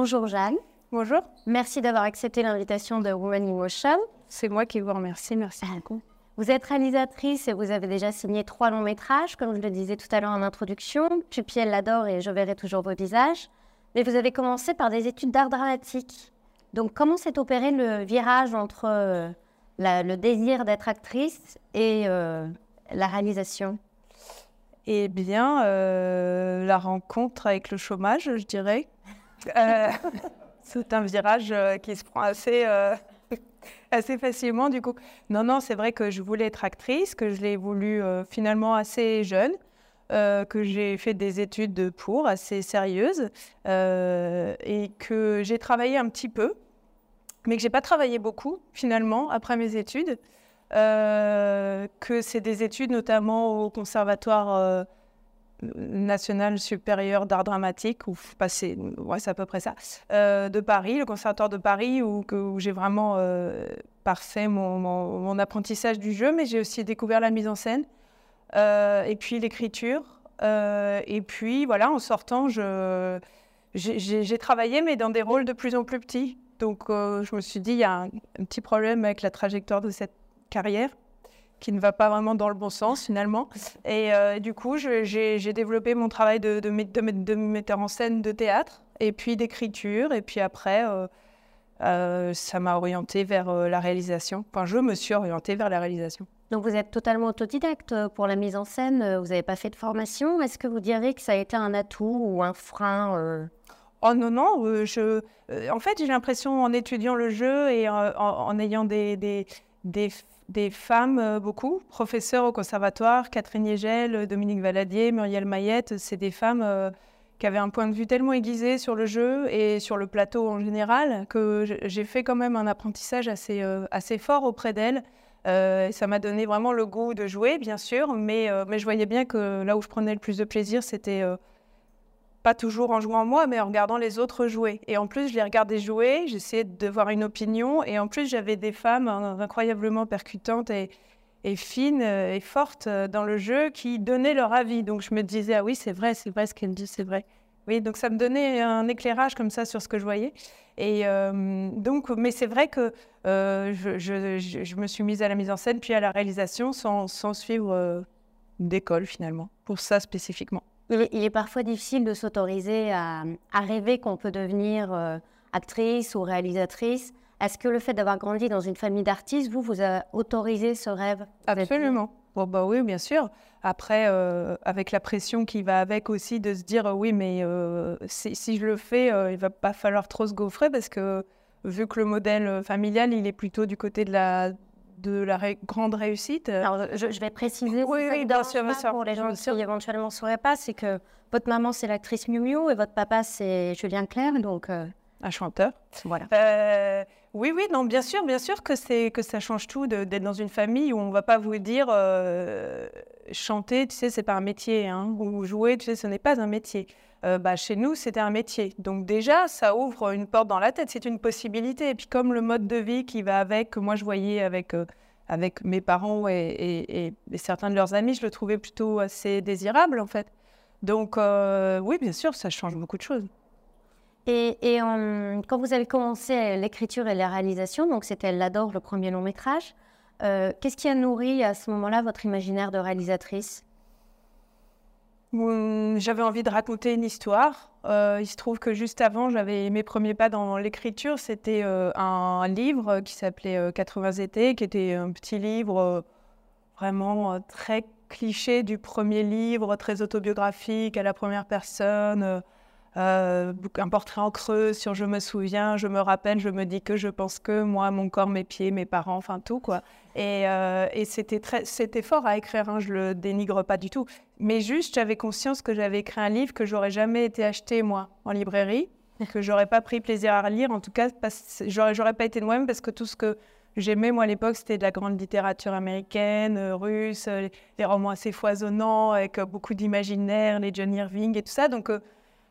Bonjour Jeanne. Bonjour. Merci d'avoir accepté l'invitation de Women in Motion. C'est moi qui vous remercie, merci beaucoup. Vous êtes réalisatrice et vous avez déjà signé trois longs métrages, comme je le disais tout à l'heure en introduction. Pupi, elle l'adore et je verrai toujours vos visages. Mais vous avez commencé par des études d'art dramatique. Donc, comment s'est opéré le virage entre euh, le désir d'être actrice et euh, la réalisation? Eh bien, euh, la rencontre avec le chômage, je dirais. c'est un virage qui se prend assez, assez facilement, du coup. Non, non, c'est vrai que je voulais être actrice, que je l'ai voulu finalement assez jeune. Euh, que j'ai fait des études pour assez sérieuses euh, et que j'ai travaillé un petit peu, mais que j'ai pas travaillé beaucoup finalement après mes études. Euh, que c'est des études notamment au Conservatoire national supérieur d'art dramatique, ou ouais, c'est à peu près ça, de Paris, le Conservatoire de Paris, où, j'ai vraiment parfait mon, apprentissage du jeu, mais j'ai aussi découvert la mise en scène. Euh, et puis l'écriture. Euh, et puis voilà, en sortant, j'ai travaillé, mais dans des rôles de plus en plus petits. Donc euh, je me suis dit, il y a un, petit problème avec la trajectoire de cette carrière qui ne va pas vraiment dans le bon sens finalement. Et, du coup, j'ai développé mon travail de, de, de, metteur en scène de théâtre et puis d'écriture. Et puis après, ça m'a orienté vers la réalisation. Enfin, je me suis orientée vers la réalisation. Donc vous êtes totalement autodidacte euh, pour la mise en scène, euh, vous n'avez pas fait de formation. Est-ce que vous diriez que ça a été un atout ou un frein euh? Oh non, non, je... en fait j'ai l'impression en étudiant le jeu et en, ayant des, des, des, femmes, beaucoup, professeurs au conservatoire, Catherine Yegel, Dominique Valadier, Muriel Mayette, c'est des femmes qui avaient un point de vue tellement aiguisé sur le jeu et sur le plateau en général que j'ai fait quand même un apprentissage assez, assez fort auprès d'elles. Euh, ça m'a donné vraiment le goût de jouer, bien sûr, mais, euh, mais je voyais bien que là où je prenais le plus de plaisir, c'était euh, pas toujours en jouant moi, mais en regardant les autres jouer. Et en plus, je les regardais jouer, j'essayais de voir une opinion, et en plus, j'avais des femmes incroyablement percutantes et, fines et fortes dans le jeu qui donnaient leur avis. Donc je me disais, ah oui, c'est vrai, c'est vrai ce qu'elle dit, c'est vrai. Oui, donc ça me donnait un éclairage comme ça sur ce que je voyais. Et euh, donc, mais c'est vrai que euh, je, me suis mise à la mise en scène puis à la réalisation sans, suivre euh, d'école finalement, pour ça spécifiquement. Il est, il est parfois difficile de s'autoriser à, rêver qu'on peut devenir actrice ou réalisatrice. Est-ce que le fait d'avoir grandi dans une famille d'artistes, vous, vous a autorisé ce rêve? Absolument. Bon, bah oui, bien sûr. Après, euh, avec la pression qui va avec aussi de se dire euh, oui, mais euh, si, si, je le fais, il va pas falloir trop se gaufrer parce que vu que le modèle familial, il est plutôt du côté de la de la grande réussite. Alors, je, vais préciser oui, oui, bien sûr, pour les gens qui éventuellement ne sauraient pas, c'est que votre maman c'est l'actrice Miu Miu et votre papa c'est Julien Clerc, donc un chanteur. Voilà. Euh, oui, oui, non, bien sûr, bien sûr que c'est que ça change tout d'être dans une famille où on va pas vous dire euh, chanter, tu sais, c'est pas un métier, hein, ou jouer, tu sais, ce n'est pas un métier. Euh, bah, chez nous, c'était un métier. Donc déjà, ça ouvre une porte dans la tête, c'est une possibilité. Et puis comme le mode de vie qui va avec, que moi je voyais avec avec mes parents et, certains de leurs amis, je le trouvais plutôt assez désirable en fait. Donc oui, bien sûr, ça change beaucoup de choses. Et, quand vous avez commencé l'écriture et la réalisation, donc c'était L'Adore, le premier long métrage, euh, qu'est-ce qui a nourri à ce moment-là votre imaginaire de réalisatrice? J'avais envie de raconter une histoire. Euh, il se trouve que juste avant, j'avais mes premiers pas dans l'écriture. C'était euh, un livre qui s'appelait 80 étés, qui était un petit livre vraiment très cliché du premier livre, très autobiographique, à la première personne euh, un portrait en creux sur je me souviens, je me rappelle, je me dis que, je pense que, moi, mon corps, mes pieds, mes parents, enfin tout quoi. Et, euh, et c'était très, c'était fort à écrire, hein, je le dénigre pas du tout. Mais juste, j'avais conscience que j'avais écrit un livre que j'aurais jamais été acheté moi en librairie, que j'aurais pas pris plaisir à lire. En tout cas, j'aurais, j'aurais pas été de moi-même parce que tout ce que j'aimais moi à l'époque, c'était de la grande littérature américaine, euh, russe, les, romans assez foisonnants avec beaucoup d'imaginaire, les John Irving et tout ça. Donc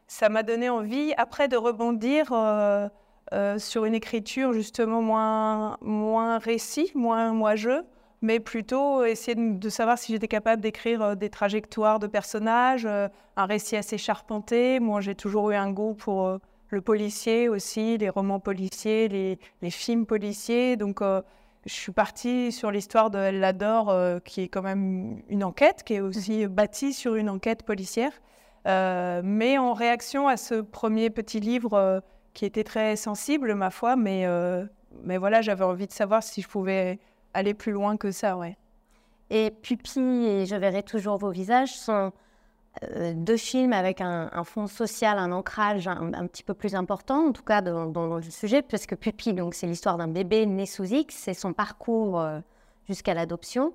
ça m'a donné envie après de rebondir euh, euh, sur une écriture justement moins, moins récit, moins moi-je, mais plutôt essayer de, savoir si j'étais capable d'écrire euh, des trajectoires de personnages, un récit assez charpenté. Moi, j'ai toujours eu un goût pour, le policier aussi, les romans policiers, les, les films policiers. Donc, je suis partie sur l'histoire de Elle l'adore, qui est quand même une enquête, qui est aussi bâtie sur une enquête policière. Mais en réaction à ce premier petit livre qui était très sensible, ma foi, mais, mais voilà, j'avais envie de savoir si je pouvais aller plus loin que ça, ouais. Et Pupille et Je verrai toujours vos visages sont euh, deux films avec un, fond social, un ancrage un, petit peu plus important, en tout cas dans, le sujet, parce que Pupille, c'est l'histoire d'un bébé né sous X, c'est son parcours euh, jusqu'à l'adoption.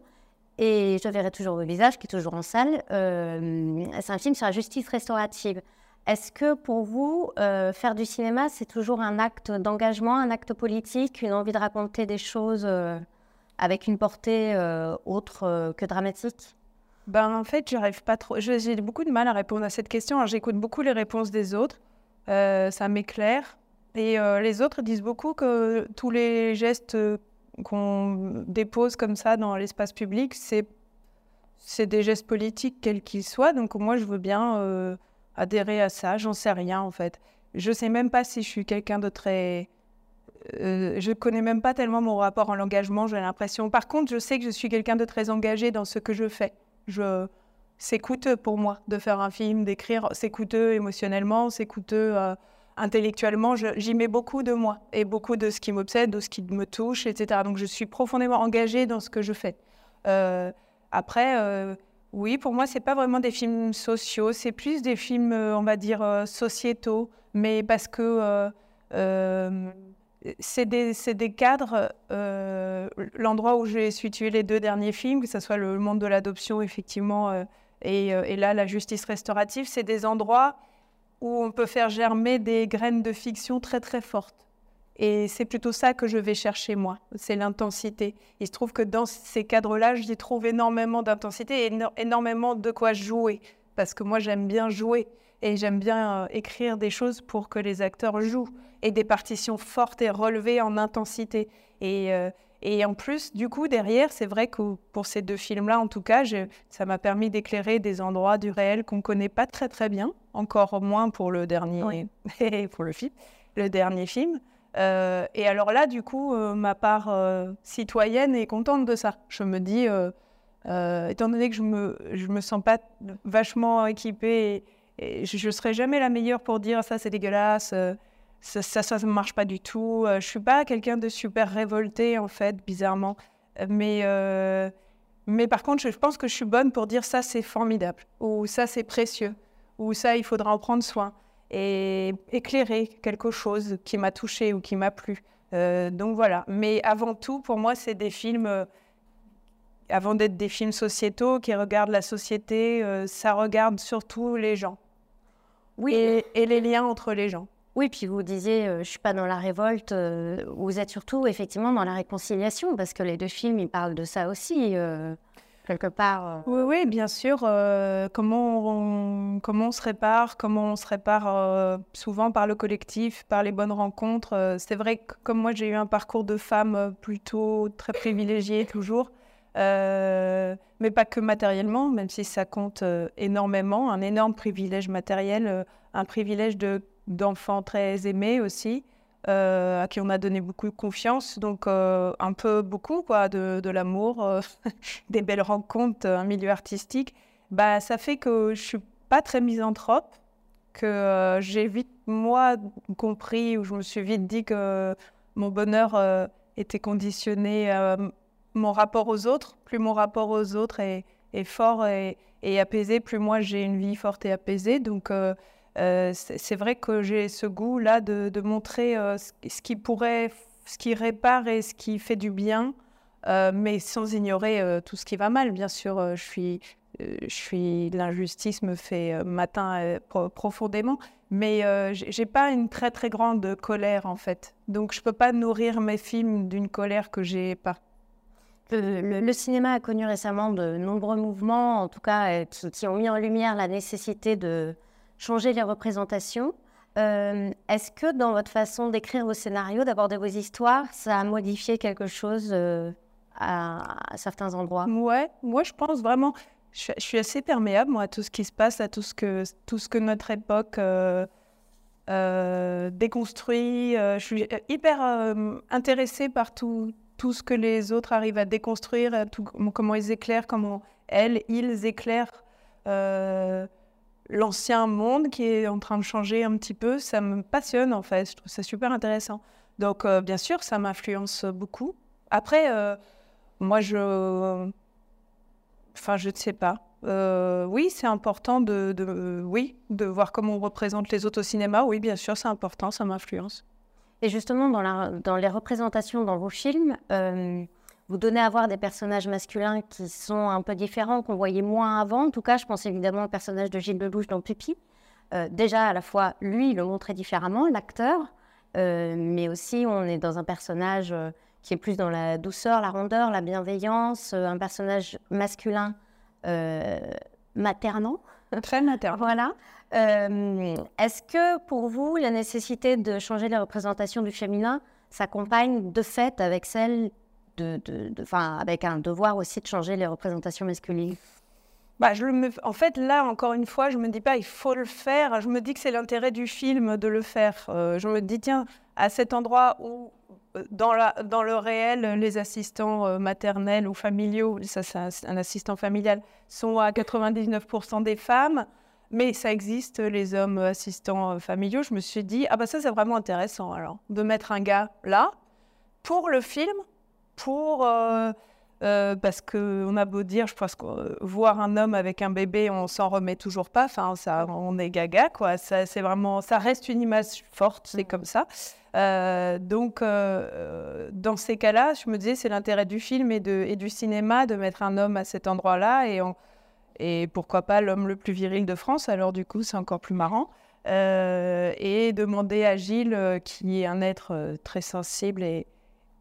Et Je verrai toujours vos visages, qui est toujours en salle. Euh, c'est un film sur la justice restaurative. Est-ce que pour vous, faire du cinéma, c'est toujours un acte d'engagement, un acte politique, une envie de raconter des choses avec une portée euh, autre euh, que dramatique? Ben, En fait, j'arrive pas trop. J'ai beaucoup de mal à répondre à cette question. J'écoute beaucoup les réponses des autres. Euh, ça m'éclaire. Et les autres disent beaucoup que tous les gestes qu'on dépose comme ça dans l'espace public, c'est c'est des gestes politiques, quels qu'ils soient. Donc moi, je veux bien adhérer à ça. J'en sais rien, en fait. Je sais même pas si je suis quelqu'un de très euh, je connais même pas tellement mon rapport en l'engagement, j'ai l'impression. Par contre, je sais que je suis quelqu'un de très engagé dans ce que je fais. Je... C'est coûteux pour moi de faire un film, d'écrire. C'est coûteux émotionnellement, c'est coûteux euh, intellectuellement. J'y mets beaucoup de moi et beaucoup de ce qui m'obsède, de ce qui me touche, etc. Donc, je suis profondément engagée dans ce que je fais. Euh, après, oui, pour moi, c'est pas vraiment des films sociaux, c'est plus des films, on va dire, sociétaux, mais parce que c'est des, cadres, euh, l'endroit où j'ai situé les deux derniers films, que ce soit le monde de l'adoption, effectivement, euh, euh, et, là, la justice restaurative, c'est des endroits où on peut faire germer des graines de fiction très, très fortes. Et c'est plutôt ça que je vais chercher, moi, c'est l'intensité. Il se trouve que dans ces cadres-là, j'y trouve énormément d'intensité et énormément de quoi jouer, parce que moi, j'aime bien jouer et j'aime bien écrire des choses pour que les acteurs jouent et des partitions fortes et relevées en intensité. Et, euh, et en plus, du coup, derrière, c'est vrai que pour ces deux films-là, en tout cas, ça m'a permis d'éclairer des endroits du réel qu'on ne connaît pas très très bien, encore moins pour le dernier, pour le film, le dernier film. Euh, et alors là, du coup, euh, ma part citoyenne est contente de ça. Je me dis, étant donné que je me, je me sens pas vachement équipée, et, je ne serai jamais la meilleure pour dire ça c'est dégueulasse ça, ça, ne marche pas du tout. Euh, je suis pas quelqu'un de super révolté, en fait, bizarrement. Mais, euh, mais par contre, je pense que je suis bonne pour dire ça, c'est formidable, ou ça, c'est précieux, ou ça, il faudra en prendre soin, et éclairer quelque chose qui m'a touché ou qui m'a plu. Euh, donc voilà. Mais avant tout, pour moi, c'est des films, avant d'être des films sociétaux qui regardent la société, ça regarde surtout les gens. Oui. et les liens entre les gens. Oui, puis vous disiez, euh, je suis pas dans la révolte. Euh, vous êtes surtout effectivement dans la réconciliation, parce que les deux films, ils parlent de ça aussi, euh, quelque part. Oui, oui, bien sûr. comment, on, comment on se répare, comment on se répare souvent par le collectif, par les bonnes rencontres. C'est vrai que comme moi, j'ai eu un parcours de femme plutôt très privilégié toujours. mais pas que matériellement, même si ça compte énormément, un énorme privilège matériel, un privilège de d'enfants très aimés aussi, euh, à qui on a donné beaucoup de confiance, donc euh, un peu beaucoup quoi, de, de l'amour, euh, des belles rencontres, un milieu artistique. Bah, ça fait que je suis pas très misanthrope, que j'ai vite, moi, compris, ou je me suis vite dit que mon bonheur était conditionné à mon rapport aux autres. Plus mon rapport aux autres est, fort et, et, apaisé, plus moi j'ai une vie forte et apaisée. Donc euh, c'est vrai que j'ai ce goût-là de, montrer euh, ce qui pourrait, ce qui répare et ce qui fait du bien, euh, mais sans ignorer tout ce qui va mal. Bien sûr, je suis, je suis, l'injustice me fait m'atteint profondément, mais j'ai pas une très très grande colère en fait. Donc je peux pas nourrir mes films d'une colère que j'ai pas. Le, cinéma a connu récemment de nombreux mouvements, en tout cas, qui ont mis en lumière la nécessité de, changer les représentations. Euh, est-ce que dans votre façon d'écrire vos scénarios, d'aborder vos histoires, ça a modifié quelque chose euh, à, certains endroits? Ouais, moi je pense vraiment, je, suis assez perméable moi, à tout ce qui se passe, à tout ce que, tout ce que notre époque euh, déconstruit. je suis hyper intéressée par tout, tout ce que les autres arrivent à déconstruire, comment ils éclairent, comment elles, ils éclairent l'ancien monde qui est en train de changer un petit peu. Ça me passionne en fait, je trouve ça super intéressant. Donc bien sûr, ça m'influence beaucoup. Après, moi je... Enfin, je ne sais pas. Euh, oui, c'est important de, oui, de voir comment on représente les autres au cinéma. Oui, bien sûr, c'est important, ça m'influence. Et justement, dans, la, dans, les représentations dans vos films, euh, vous donnez à voir des personnages masculins qui sont un peu différents, qu'on voyait moins avant. En tout cas, je pense évidemment au personnage de Gilles Lelouch dans Pupi. Euh, déjà, à la fois, lui, il le montrait différemment, l'acteur, mais aussi on est dans un personnage qui est plus dans la douceur, la rondeur, la bienveillance, un personnage masculin euh, maternant. Très maternant. voilà. Euh, est-ce que pour vous, la nécessité de changer la représentation du féminin s'accompagne de fait avec celle de, de, avec un devoir aussi de changer les représentations masculines bah, je me... En fait, là, encore une fois, je me dis pas il faut le faire. Je me dis que c'est l'intérêt du film de le faire. Euh, je me dis, tiens, à cet endroit où dans, la, dans le réel, les assistants euh, maternels ou familiaux, ça c'est un, assistant familial, sont à 99% des femmes, mais ça existe, les hommes assistants euh, familiaux. Je me suis dit, ah bah ça c'est vraiment intéressant alors, de mettre un gars là, pour le film, pour... Euh, parce qu'on a beau dire, je pense que voir un homme avec un bébé, on s'en remet toujours pas. Enfin, ça, on est gaga, quoi. Ça, c'est vraiment, ça reste une image forte, c'est comme ça. Euh, donc, euh, dans ces cas-là, je me disais, c'est l'intérêt du film et, de, et, du cinéma de mettre un homme à cet endroit-là et, et pourquoi pas l'homme le plus viril de France. Alors, du coup, c'est encore plus marrant. Euh, et demander à Gilles, qui est un être très sensible et,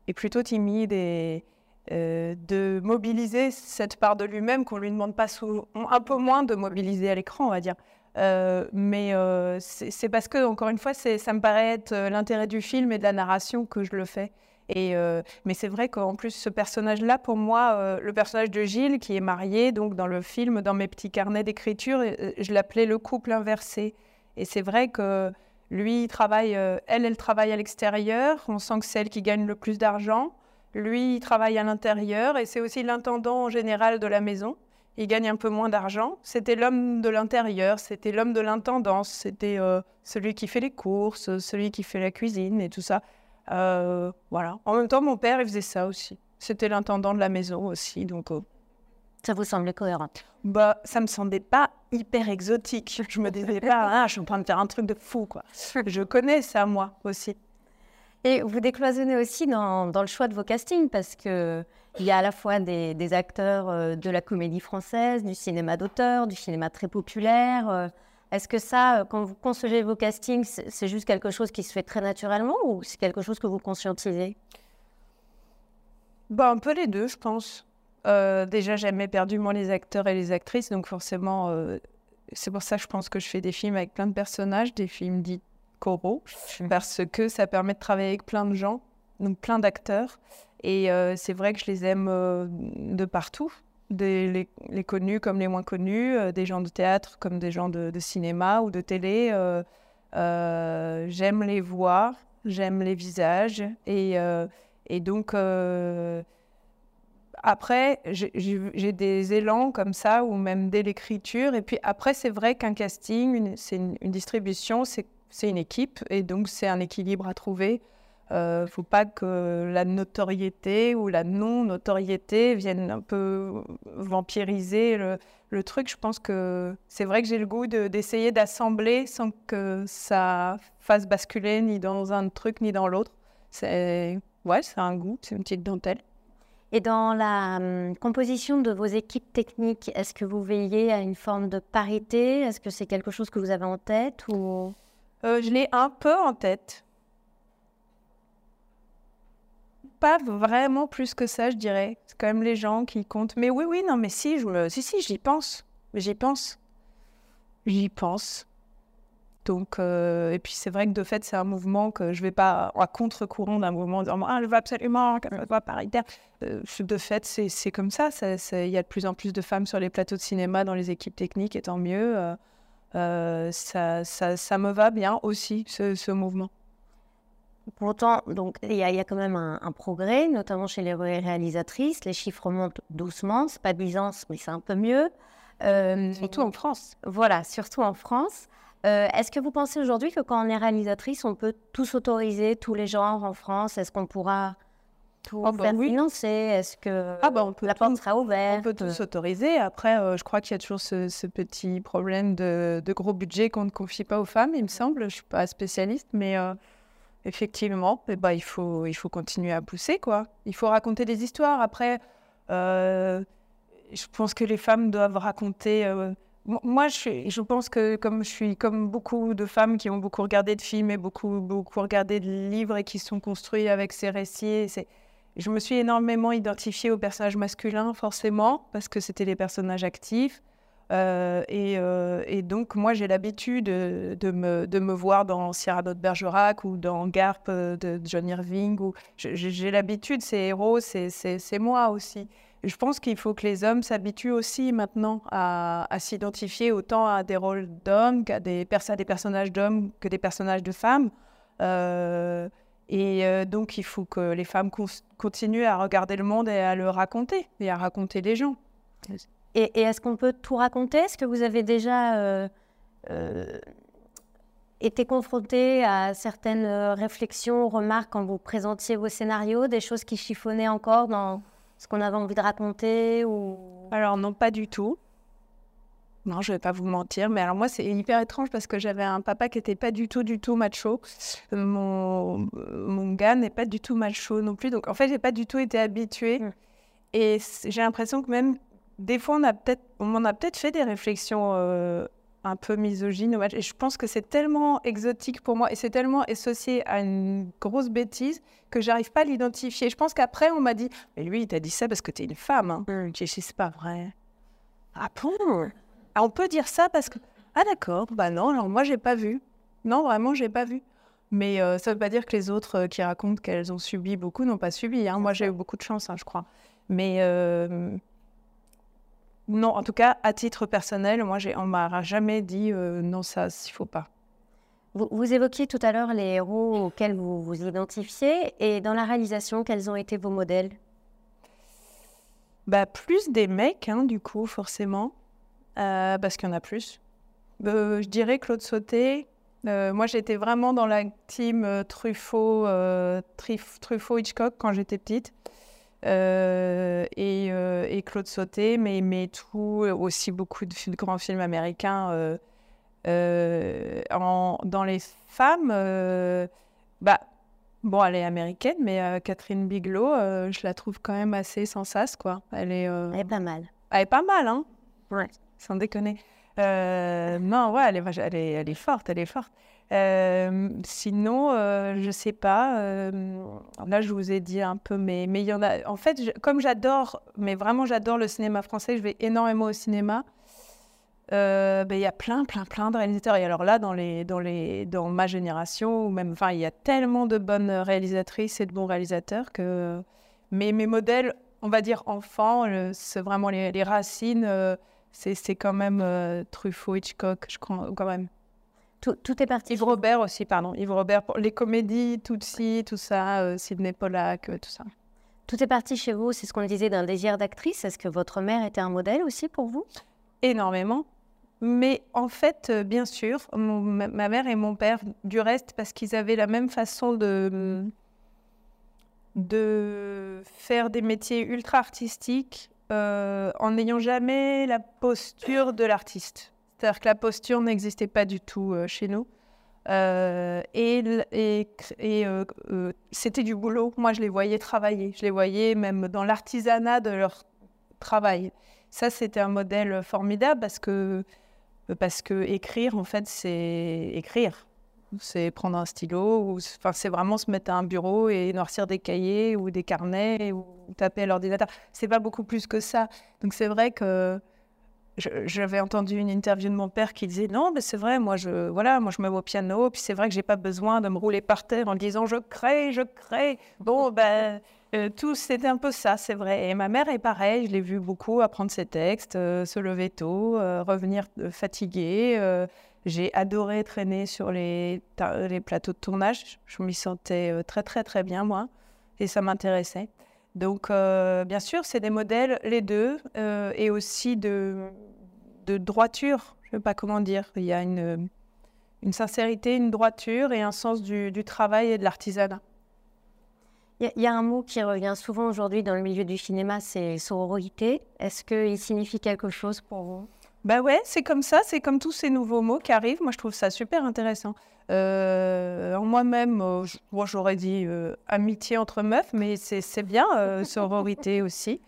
et plutôt timide, et, de mobiliser cette part de lui-même qu'on lui demande pas souvent, un peu moins de mobiliser à l'écran, on va dire. Euh, mais euh, c'est parce que, encore une fois, ça me paraît être euh, l'intérêt du film et de la narration que je le fais. Et, mais c'est vrai qu'en plus, ce personnage-là, pour moi, le personnage de Gilles, qui est marié, donc dans le film, dans mes petits carnets d'écriture, je l'appelais le couple inversé. Et c'est vrai que lui, il travaille, elle, elle travaille à l'extérieur. On sent que c'est elle qui gagne le plus d'argent. Lui, il travaille à l'intérieur et c'est aussi l'intendant en général de la maison il gagne un peu moins d'argent. C'était l'homme de l'intérieur, c'était l'homme de l'intendance, c'était euh, celui qui fait les courses, celui qui fait la cuisine et tout ça. Euh, voilà. En même temps, mon père, il faisait ça aussi. C'était l'intendant de la maison aussi, donc. Ça vous semblait cohérent Bah, ça me semblait pas hyper exotique. Je me disais pas, ah, je suis en train de faire un truc de fou, quoi. Je connais ça moi aussi. Et vous décloisonnez aussi dans, dans, le choix de vos castings parce que il y a à la fois des, des acteurs euh, de la comédie française, du cinéma d'auteur, du cinéma très populaire. Euh. Est-ce que ça, euh, quand vous concevez vos castings, c'est juste quelque chose qui se fait très naturellement ou c'est quelque chose que vous conscientisez? Bah, Un peu les deux, je pense. Euh, déjà, j'aime éperdument les acteurs et les actrices, donc forcément, c'est pour ça que je pense que je fais des films avec plein de personnages, des films dits coraux, parce que ça permet de travailler avec plein de gens, donc plein d'acteurs. Et euh, c'est vrai que je les aime euh, de partout, des, les, connus comme les moins connus, euh, des gens de théâtre comme des gens de, cinéma ou de télé. j'aime les voir, j'aime les visages. Et, et donc, après, j'ai des élans comme ça, ou même dès l'écriture. Et puis après, c'est vrai qu'un casting, c'est une, distribution, c'est une équipe. Et donc, c'est un équilibre à trouver ne euh, faut pas que la notoriété ou la non-notoriété vienne un peu vampiriser le, truc. Je pense que c'est vrai que j'ai le goût d'essayer d'assembler sans que ça fasse basculer ni dans un truc ni dans l'autre. C'est ouais, c'est un goût, c'est une petite dentelle. Et dans la hum, composition de vos équipes techniques, est-ce que vous veillez à une forme de parité? Est-ce que c'est quelque chose que vous avez en tête euh, Je l'ai un peu en tête pas vraiment plus que ça, je dirais. C'est quand même les gens qui comptent. Mais oui, oui, non, mais si, je, si, si, j'y pense. J'y pense. J'y pense. Donc, euh, et puis c'est vrai que de fait, c'est un mouvement que je vais pas à contre-courant d'un mouvement en disant ah, je veux absolument qu'elle soit paritaire. Euh, de fait, c'est comme ça. Il y a de plus en plus de femmes sur les plateaux de cinéma, dans les équipes techniques, et tant mieux. ça, ça, ça, me va bien aussi, ce, ce mouvement. Pourtant, donc il y, a quand même un, progrès, notamment chez les réalisatrices. Les chiffres montent doucement, c'est pas Byzance, mais c'est un peu mieux. Euh, surtout en France. Voilà, surtout en France. Euh, est-ce que vous pensez aujourd'hui que quand on est réalisatrice, on peut tous autoriser tous les genres en France? Est-ce qu'on pourra tout oh, faire financer? Est-ce que ah, bah, on peut la porte sera ouverte? On peut tous autoriser. Après, euh, je crois qu'il y a toujours ce, petit problème de, de, gros budget qu'on ne confie pas aux femmes, il me semble. Je ne suis pas spécialiste, mais effectivement, eh ben, il, faut, il faut continuer à pousser, quoi. Il faut raconter des histoires. Après, euh, je pense que les femmes doivent raconter. Euh, moi, je, pense que comme je suis comme beaucoup de femmes qui ont beaucoup regardé de films et beaucoup, beaucoup regardé de livres et qui sont construits avec ces récits, je me suis énormément identifiée aux personnages masculins, forcément, parce que c'était les personnages actifs. Euh, euh, et, donc, moi, j'ai l'habitude de, me, voir dans Cyrano de Bergerac ou dans Garp de John Irving. J'ai l'habitude, ces héros, c'est moi aussi. Je pense qu'il faut que les hommes s'habituent aussi maintenant à, s'identifier autant à des rôles d'hommes qu'à des, des, personnages d'hommes que des personnages de femmes. Euh, et donc, il faut que les femmes continuent à regarder le monde et à le raconter, et à raconter les gens. Et, est-ce qu'on peut tout raconter? Est-ce que vous avez déjà euh, euh, été confronté à certaines euh, réflexions, remarques quand vous présentiez vos scénarios, des choses qui chiffonnaient encore dans ce qu'on avait envie de raconter ou... Alors non, pas du tout. Non, je vais pas vous mentir, mais alors moi c'est hyper étrange parce que j'avais un papa qui était pas du tout, du tout macho. Mon, mon gars n'est pas du tout macho non plus, donc en fait j'ai pas du tout été habituée. Mmh. Et j'ai l'impression que même des fois, on, a peut-être, on a peut-être fait des réflexions euh, un peu misogynes. Et je pense que c'est tellement exotique pour moi et c'est tellement associé à une grosse bêtise que j'arrive pas à l'identifier. Je pense qu'après, on m'a dit Mais lui, il t'a dit ça parce que tu es une femme. Hein. Mm. Sais, c'est pas vrai. Ah bon? Ah, On peut dire ça parce que. Ah d'accord, bah non, alors moi, j'ai pas vu. Non, vraiment, j'ai pas vu. Mais euh, ça veut pas dire que les autres euh, qui racontent qu'elles ont subi beaucoup n'ont pas subi. Hein. Moi, j'ai eu beaucoup de chance, hein, je crois. Mais non, en tout cas, à titre personnel, moi, on m'a jamais dit euh, non, ça, il faut pas. Vous, évoquiez tout à l'heure les héros auxquels vous vous identifiez, et dans la réalisation, quels ont été vos modèles? Bah, Plus des mecs, hein, du coup, forcément, euh, parce qu'il y en a plus. Euh, je dirais Claude Sauté. moi, j'étais vraiment dans la team Truffaut, Truffaut Hitchcock quand j'étais petite. Euh, euh, et, Claude Sauté, mais, mais tout, aussi beaucoup de, grands films américains. Euh, en, dans les femmes, bah, bon, elle est américaine, mais Catherine Bigelow, je la trouve quand même assez sans sas, quoi. Elle est, elle est pas mal. Elle est pas mal, hein Ouais. Sans déconner. non, ouais, elle est, elle est, elle est forte, elle est forte. Euh, sinon, euh, je sais pas. Euh, là, je vous ai dit un peu, mais mais il y en a. En fait, comme j'adore, mais vraiment j'adore le cinéma français, je vais énormément au cinéma. Ben, il y a plein, plein, plein de réalisateurs. Et alors là, dans les, dans les, dans ma génération, ou même, enfin, il y a tellement de bonnes réalisatrices et de bons réalisateurs que. Mais mes modèles, on va dire enfants, c'est vraiment les, les racines. c'est quand même Truffaut, Hitchcock, je crois, quand même. Tout, est parti. Yves Robert aussi, pardon. Yves Robert, pour les comédies, Tutsi, tout ça, euh, Sidney Pollack, euh, tout ça. Tout est parti chez vous, c'est ce qu'on disait d'un désir d'actrice. Est-ce que votre mère était un modèle aussi pour vous? Énormément. Mais en fait, euh, bien sûr, ma, mère et mon père, du reste, parce qu'ils avaient la même façon de, de faire des métiers ultra artistiques en n'ayant jamais la posture de l'artiste. C'est-à-dire que la posture n'existait pas du tout euh, chez nous. Euh, et, euh, c'était du boulot. Moi, je les voyais travailler. Je les voyais même dans l'artisanat de leur travail. Ça, c'était un modèle formidable parce que, parce que écrire, en fait, c'est écrire. C'est prendre un stylo, enfin, c'est vraiment se mettre à un bureau et noircir des cahiers ou des carnets ou taper à l'ordinateur. C'est pas beaucoup plus que ça. Donc, c'est vrai que j'avais entendu une interview de mon père qui disait non, mais c'est vrai, moi je, voilà, moi je me mets au piano, puis c'est vrai que j'ai pas besoin de me rouler par terre en disant je crée, je crée. Bon, ben, euh, tout c'était un peu ça, c'est vrai. Et ma mère est pareil, je l'ai vu beaucoup apprendre ses textes, euh, se lever tôt, euh, revenir fatiguée. j'ai adoré traîner sur les, les plateaux de tournage, je m'y sentais très très très bien moi, et ça m'intéressait. Donc, euh, bien sûr, c'est des modèles, les deux, euh, et aussi de, de droiture. Je ne sais pas comment dire. Il y a une, une sincérité, une droiture et un sens du, du travail et de l'artisanat. Il y, a un mot qui revient souvent aujourd'hui dans le milieu du cinéma, c'est sororité. Est-ce qu'il signifie quelque chose pour vous? Bah ouais, c'est comme ça, c'est comme tous ces nouveaux mots qui arrivent. Moi, je trouve ça super intéressant. Euh, moi-même, euh, moi j'aurais dit euh, amitié entre meufs, mais c'est bien, sororité aussi.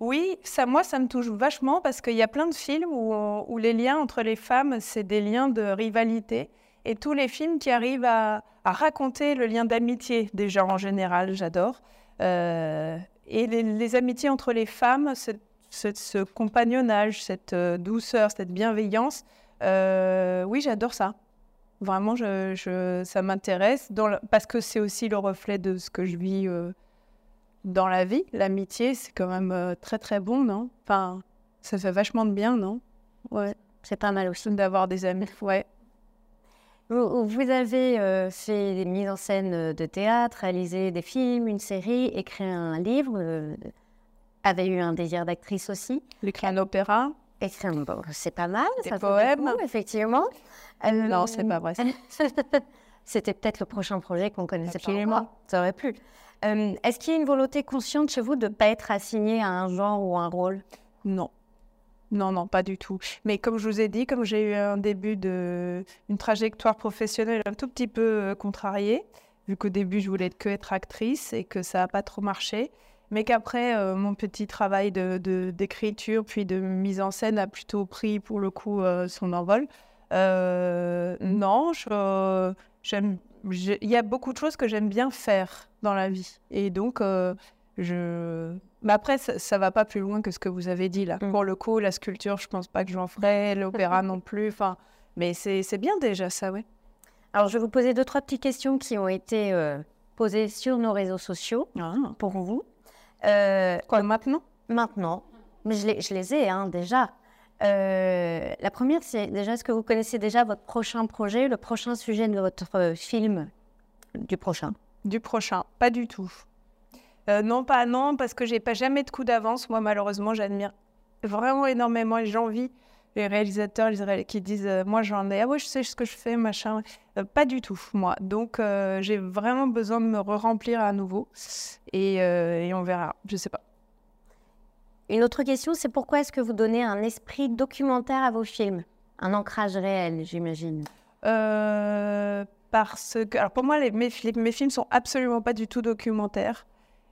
oui, ça, moi, ça me touche vachement parce qu'il y a plein de films où, où, les liens entre les femmes, c'est des liens de rivalité. Et tous les films qui arrivent à, à raconter le lien d'amitié, déjà en général, j'adore. et les, les, amitiés entre les femmes, ce compagnonnage, cette douceur, cette bienveillance, euh, oui, j'adore ça. Vraiment, je, ça m'intéresse parce que c'est aussi le reflet de ce que je vis euh, dans la vie. L'amitié, c'est quand même euh, très très bon, non? Enfin, ça fait vachement de bien, non? Ouais, c'est pas mal aussi. D'avoir des amis, ouais. Vous, vous avez fait des mises en scène de théâtre, réalisé des films, une série, écrit un livre, avez eu un désir d'actrice aussi. Écrit un opéra c'est pas mal. Des ça poèmes. effectivement. Euh, non, c'est pas vrai. C'était peut-être le prochain projet qu'on connaissait pas Ça aurait pu. Euh, est-ce qu'il y a une volonté consciente chez vous de ne pas être assigné à un genre ou un rôle? Non. Non, non, pas du tout. Mais comme je vous ai dit, comme j'ai eu un début de une trajectoire professionnelle un tout petit peu euh, contrariée, vu qu'au début je voulais que être actrice et que ça n'a pas trop marché, mais qu'après, euh, mon petit travail d'écriture de, puis de mise en scène a plutôt pris pour le coup euh, son envol. Euh, non, j'aime. Il y a beaucoup de choses que j'aime bien faire dans la vie. Et donc, je. Mais après, ça, ne va pas plus loin que ce que vous avez dit là. Mm. Pour le coup, la sculpture, je pense pas que j'en ferai, l'opéra non plus. Enfin, mais c'est bien déjà ça, oui. Alors, je vais vous poser deux, trois petites questions qui ont été posées sur nos réseaux sociaux ah. pour vous. Euh, Quoi, maintenant? Maintenant. Mais je les, je les ai hein, déjà. Euh, la première, c'est déjà, est-ce que vous connaissez déjà votre prochain projet, le prochain sujet de votre film? Du prochain Du prochain, pas du tout. Euh, non, pas non, parce que j'ai pas jamais de coup d'avance. Moi, malheureusement, j'admire vraiment énormément et j'envie les réalisateurs qui disent euh, moi j'en ai ah ouais je sais ce que je fais machin. Euh, pas du tout moi. Donc euh, j'ai vraiment besoin de me remplir à nouveau. Et, et, on verra. Je sais pas. Une autre question c'est pourquoi est-ce que vous donnez un esprit documentaire à vos films? Un ancrage réel j'imagine. Parce que alors pour moi les, mes, mes films sont absolument pas du tout documentaires.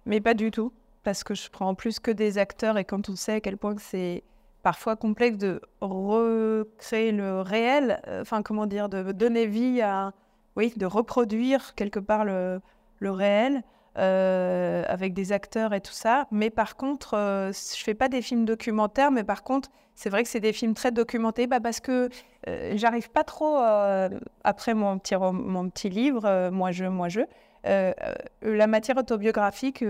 Mais pas du tout. Parce que je prends en plus que des acteurs et quand on sait à quel point c'est parfois complexe de recréer le réel, euh, enfin comment dire, de donner vie à, oui, de reproduire quelque part le, réel euh, avec des acteurs et tout ça. Mais par contre, euh, je fais pas des films documentaires, mais par contre, c'est vrai que c'est des films très documentés, bah, parce que j'arrive pas trop après mon petit mon petit livre, moi je, moi je. la matière autobiographique,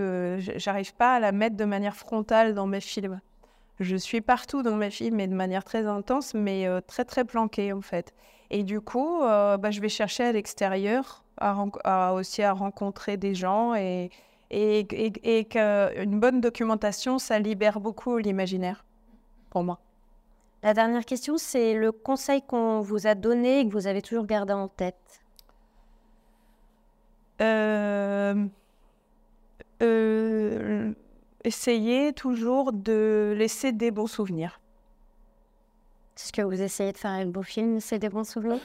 j'arrive pas à la mettre de manière frontale dans mes films je suis partout dans mes films, mais de manière très intense, mais euh, très très planquée en fait. Et du coup, euh, bah, je vais chercher à l'extérieur, à, aussi à rencontrer des gens et, et, et, qu'une bonne documentation, ça libère beaucoup l'imaginaire pour moi. La dernière question, c'est le conseil qu'on vous a donné et que vous avez toujours gardé en tête. Euh, essayez toujours de laisser des bons souvenirs. Est-ce que vous essayez de faire un beau film, laisser des bons souvenirs?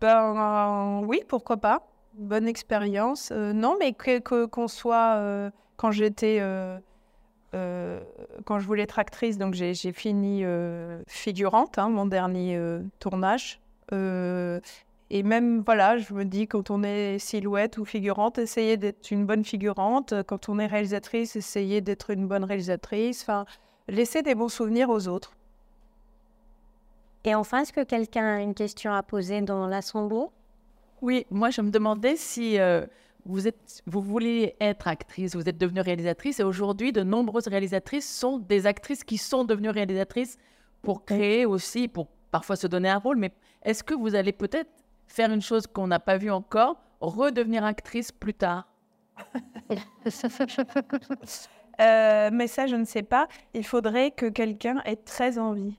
Ben oui, pourquoi pas. Bonne expérience. Euh, non, mais que qu'on soit euh, quand j'étais euh, quand je voulais être actrice, donc j'ai fini figurante, hein, mon dernier tournage. Et même, voilà, je me dis, quand on est silhouette ou figurante, essayez d'être une bonne figurante. Quand on est réalisatrice, essayez d'être une bonne réalisatrice. Enfin, laisser des bons souvenirs aux autres. Et enfin, est-ce que quelqu'un a une question à poser dans l'assemblée? Oui, moi je me demandais si euh, vous, êtes, vous voulez être actrice, vous êtes devenue réalisatrice, et aujourd'hui de nombreuses réalisatrices sont des actrices qui sont devenues réalisatrices pour créer aussi, pour parfois se donner un rôle, mais est-ce que vous allez peut-être faire une chose qu'on n'a pas vue encore, redevenir actrice plus tard euh, Mais ça, je ne sais pas. Il faudrait que quelqu'un ait très envie.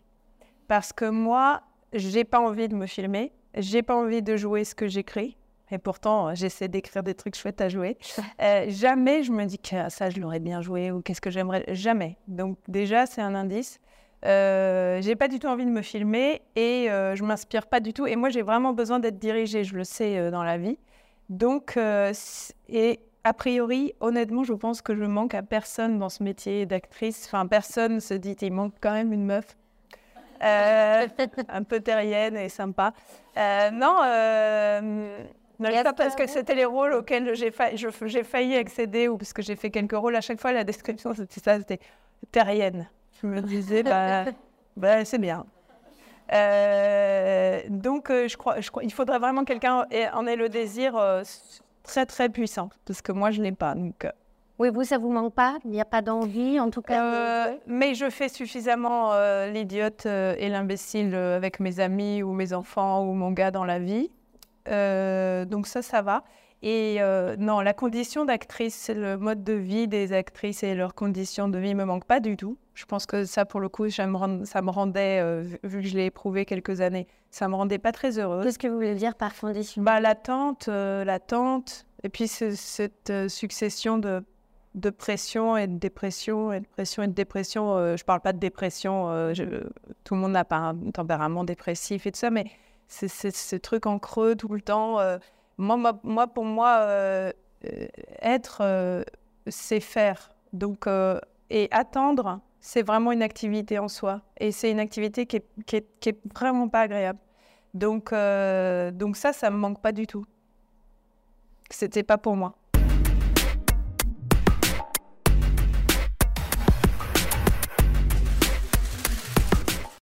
Parce que moi, j'ai pas envie de me filmer, j'ai pas envie de jouer ce que j'écris. Et pourtant, j'essaie d'écrire des trucs chouettes à jouer. Euh, jamais je me dis que ça, je l'aurais bien joué ou qu'est-ce que j'aimerais. Jamais. Donc, déjà, c'est un indice. Euh, j'ai pas du tout envie de me filmer et euh, je m'inspire pas du tout. Et moi, j'ai vraiment besoin d'être dirigée, je le sais euh, dans la vie. Donc, et a priori, honnêtement, je pense que je manque à personne dans ce métier d'actrice. Enfin, personne se dit, il manque quand même une meuf. un peu terrienne et sympa. non, non pas parce que c'était les rôles auxquels j'ai j'ai failli accéder ou parce que j'ai fait quelques rôles. À chaque fois, la description, c'était ça, c'était terrienne. Je me disais, bah, bah c'est bien. Euh, donc, euh, je, crois, je crois, il faudrait vraiment quelqu'un en ait le désir euh, très, très puissant, parce que moi, je ne l'ai pas. Donc, oui, vous, ça vous manque pas? Il n'y a pas d'envie, en tout cas Mais je fais suffisamment l'idiote et l'imbécile avec mes amis ou mes enfants ou mon gars dans la vie. donc ça, ça va. Et non, la condition d'actrice, le mode de vie des actrices et leurs conditions de vie ne me manque pas du tout. Je pense que ça, pour le coup, ça me, rendait, euh, vu que je l'ai éprouvé quelques années, ça me rendait pas très heureuse. Qu'est-ce que vous voulez dire par condition bah, L'attente, euh, l'attente, et puis cette euh, succession de, de pression et de dépression, et de pression et de dépression. je ne parle pas de dépression, tout le monde n'a pas un tempérament dépressif et tout ça, mais c'est ce truc en creux tout le temps. Moi, moi, pour moi, être, c'est faire. Donc, et attendre, c'est vraiment une activité en soi. Et c'est une activité qui est, vraiment pas agréable. Donc, euh, donc ça, ça me manque pas du tout. C'était pas pour moi.